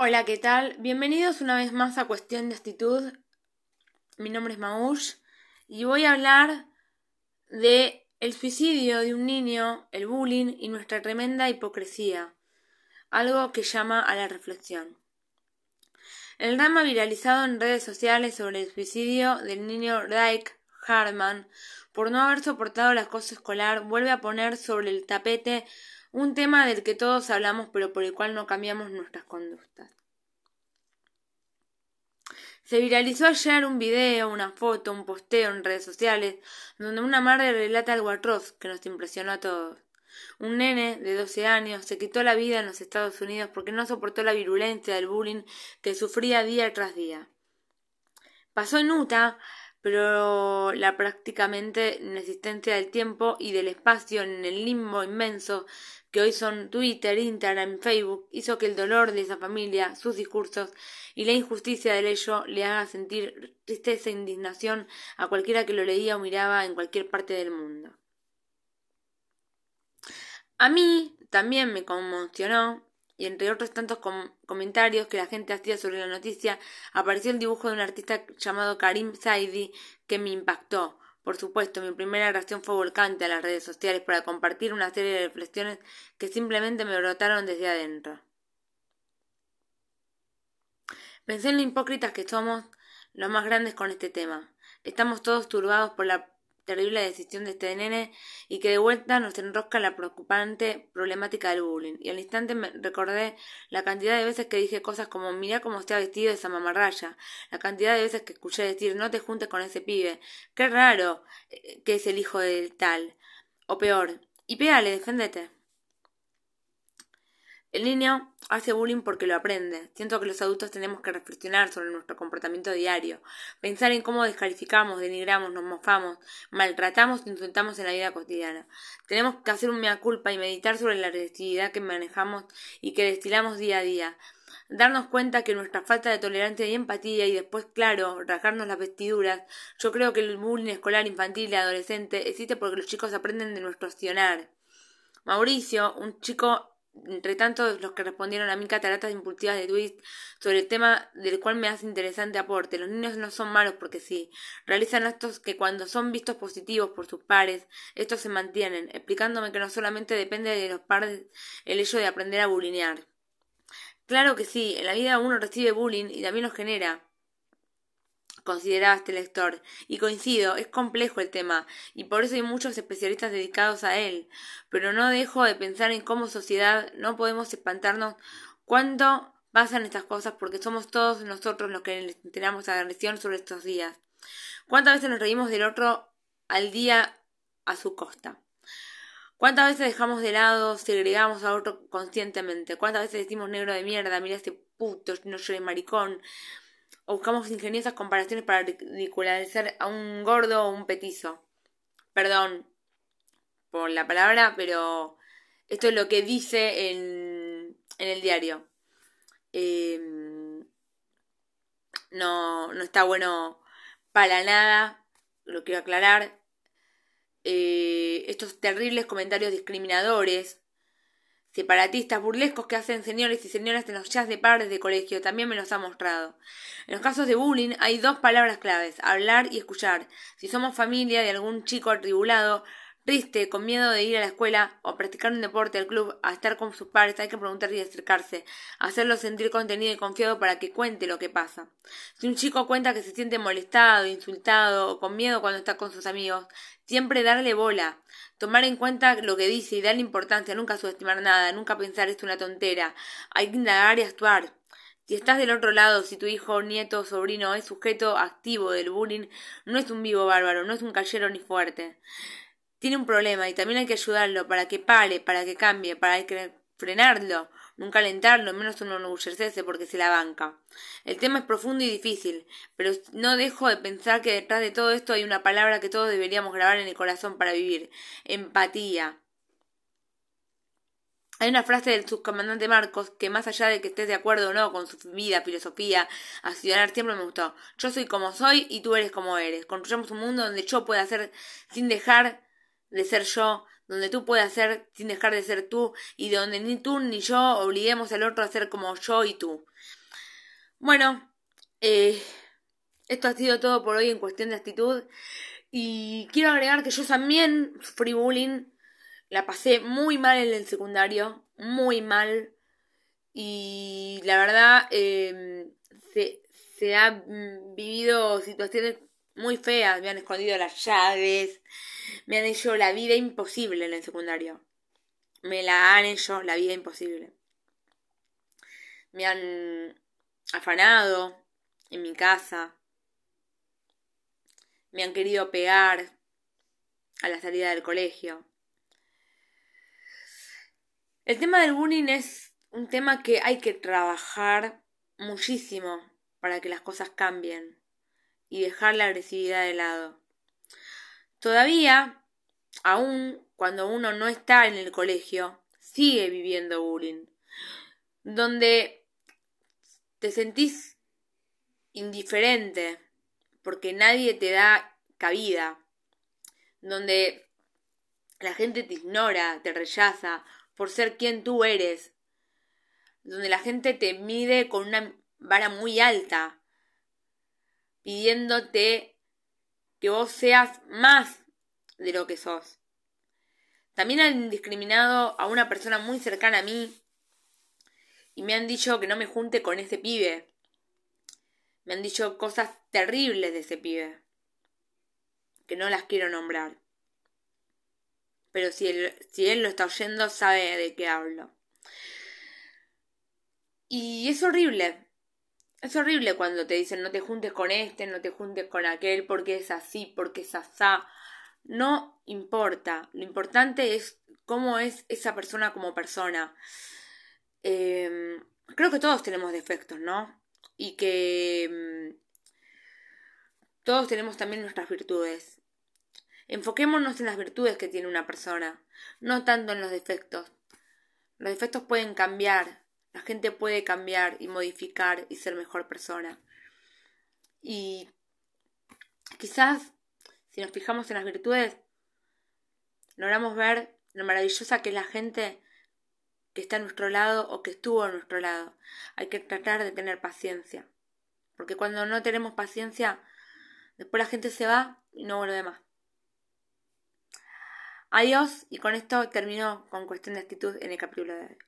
Hola, ¿qué tal? Bienvenidos una vez más a Cuestión de Actitud. Mi nombre es Maush y voy a hablar de el suicidio de un niño, el bullying y nuestra tremenda hipocresía, algo que llama a la reflexión. El drama viralizado en redes sociales sobre el suicidio del niño Dyke Harman por no haber soportado el acoso escolar vuelve a poner sobre el tapete un tema del que todos hablamos pero por el cual no cambiamos nuestras conductas. Se viralizó ayer un video, una foto, un posteo en redes sociales donde una madre relata algo atroz que nos impresionó a todos. Un nene de 12 años se quitó la vida en los Estados Unidos porque no soportó la virulencia del bullying que sufría día tras día. Pasó en Utah, pero la prácticamente inexistencia del tiempo y del espacio en el limbo inmenso que hoy son Twitter, Instagram, Facebook, hizo que el dolor de esa familia, sus discursos y la injusticia del ello le haga sentir tristeza e indignación a cualquiera que lo leía o miraba en cualquier parte del mundo. A mí también me conmocionó y entre otros tantos comentarios que la gente hacía sobre la noticia, apareció el dibujo de un artista llamado Karim Saidi que me impactó. Por supuesto, mi primera reacción fue volcante a las redes sociales para compartir una serie de reflexiones que simplemente me brotaron desde adentro. Pensé en lo hipócritas que somos los más grandes con este tema. Estamos todos turbados por la terrible decisión de este nene y que de vuelta nos enrosca la preocupante problemática del bullying. Y al instante me recordé la cantidad de veces que dije cosas como mira cómo está vestido esa mamarraya, la cantidad de veces que escuché decir no te juntes con ese pibe, qué raro eh, que es el hijo del tal, o peor, y pégale, deféndete. El niño hace bullying porque lo aprende. Siento que los adultos tenemos que reflexionar sobre nuestro comportamiento diario, pensar en cómo descalificamos, denigramos, nos mofamos, maltratamos e insultamos en la vida cotidiana. Tenemos que hacer un mea culpa y meditar sobre la agresividad que manejamos y que destilamos día a día. Darnos cuenta que nuestra falta de tolerancia y empatía y después, claro, rasgarnos las vestiduras. Yo creo que el bullying escolar infantil y adolescente existe porque los chicos aprenden de nuestro accionar. Mauricio, un chico entre tanto los que respondieron a mí cataratas impulsivas de tweets sobre el tema del cual me hace interesante aporte. Los niños no son malos porque sí. Realizan actos que cuando son vistos positivos por sus pares, estos se mantienen, explicándome que no solamente depende de los pares el hecho de aprender a bulinear. Claro que sí, en la vida uno recibe bullying y también lo genera consideraba este lector, y coincido, es complejo el tema, y por eso hay muchos especialistas dedicados a él, pero no dejo de pensar en cómo sociedad no podemos espantarnos cuando pasan estas cosas porque somos todos nosotros los que les enteramos agresión sobre estos días. ¿Cuántas veces nos reímos del otro al día a su costa? ¿Cuántas veces dejamos de lado, segregamos a otro conscientemente? ¿Cuántas veces decimos negro de mierda, mira este puto, no llores maricón? O buscamos ingeniosas comparaciones para ridicularizar a un gordo o un petizo. Perdón por la palabra, pero esto es lo que dice en, en el diario. Em, no, no está bueno para nada, lo quiero aclarar. Eh, estos terribles comentarios discriminadores separatistas burlescos que hacen señores y señoras en los chats de padres de colegio también me los ha mostrado. En los casos de bullying hay dos palabras claves, hablar y escuchar. Si somos familia de algún chico atribulado, triste, con miedo de ir a la escuela o practicar un deporte al club, a estar con sus padres, hay que preguntar y acercarse, hacerlo sentir contenido y confiado para que cuente lo que pasa. Si un chico cuenta que se siente molestado, insultado o con miedo cuando está con sus amigos, siempre darle bola, tomar en cuenta lo que dice y darle importancia, nunca subestimar nada, nunca pensar esto es una tontera, hay que indagar y actuar. Si estás del otro lado, si tu hijo, nieto sobrino es sujeto activo del bullying, no es un vivo bárbaro, no es un callero ni fuerte tiene un problema y también hay que ayudarlo para que pare, para que cambie, para que frenarlo, nunca alentarlo, menos enorgullecerse porque se la banca. El tema es profundo y difícil, pero no dejo de pensar que detrás de todo esto hay una palabra que todos deberíamos grabar en el corazón para vivir, empatía. Hay una frase del subcomandante Marcos que más allá de que estés de acuerdo o no con su vida, filosofía, a ciudadanar siempre me gustó. Yo soy como soy y tú eres como eres. Construyamos un mundo donde yo pueda ser sin dejar de ser yo, donde tú puedas ser sin dejar de ser tú y donde ni tú ni yo obliguemos al otro a ser como yo y tú. Bueno, eh, esto ha sido todo por hoy en cuestión de actitud y quiero agregar que yo también sufrí bullying, la pasé muy mal en el secundario, muy mal y la verdad eh, se, se han vivido situaciones muy feas, me han escondido las llaves, me han hecho la vida imposible en el secundario. Me la han hecho la vida imposible. Me han afanado en mi casa. Me han querido pegar a la salida del colegio. El tema del bullying es un tema que hay que trabajar muchísimo para que las cosas cambien y dejar la agresividad de lado. Todavía, aun cuando uno no está en el colegio, sigue viviendo bullying, donde te sentís indiferente porque nadie te da cabida, donde la gente te ignora, te rechaza por ser quien tú eres, donde la gente te mide con una vara muy alta, pidiéndote que vos seas más de lo que sos. También han discriminado a una persona muy cercana a mí y me han dicho que no me junte con ese pibe. Me han dicho cosas terribles de ese pibe, que no las quiero nombrar. Pero si él, si él lo está oyendo, sabe de qué hablo. Y es horrible, es horrible cuando te dicen no te juntes con este, no te juntes con aquel, porque es así, porque es asá. No importa. Lo importante es cómo es esa persona como persona. Em, creo que todos tenemos defectos, ¿no? Y que em, todos tenemos también nuestras virtudes. Enfoquémonos en las virtudes que tiene una persona, no tanto en los defectos. Los defectos pueden cambiar, la gente puede cambiar y modificar y ser mejor persona. Y quizás, si nos fijamos en las virtudes, logramos ver lo maravillosa que es la gente que está a nuestro lado o que estuvo a nuestro lado. Hay que tratar de tener paciencia. Porque cuando no tenemos paciencia, después la gente se va y no vuelve más. Adiós y con esto termino con cuestión de actitud en el capítulo de hoy.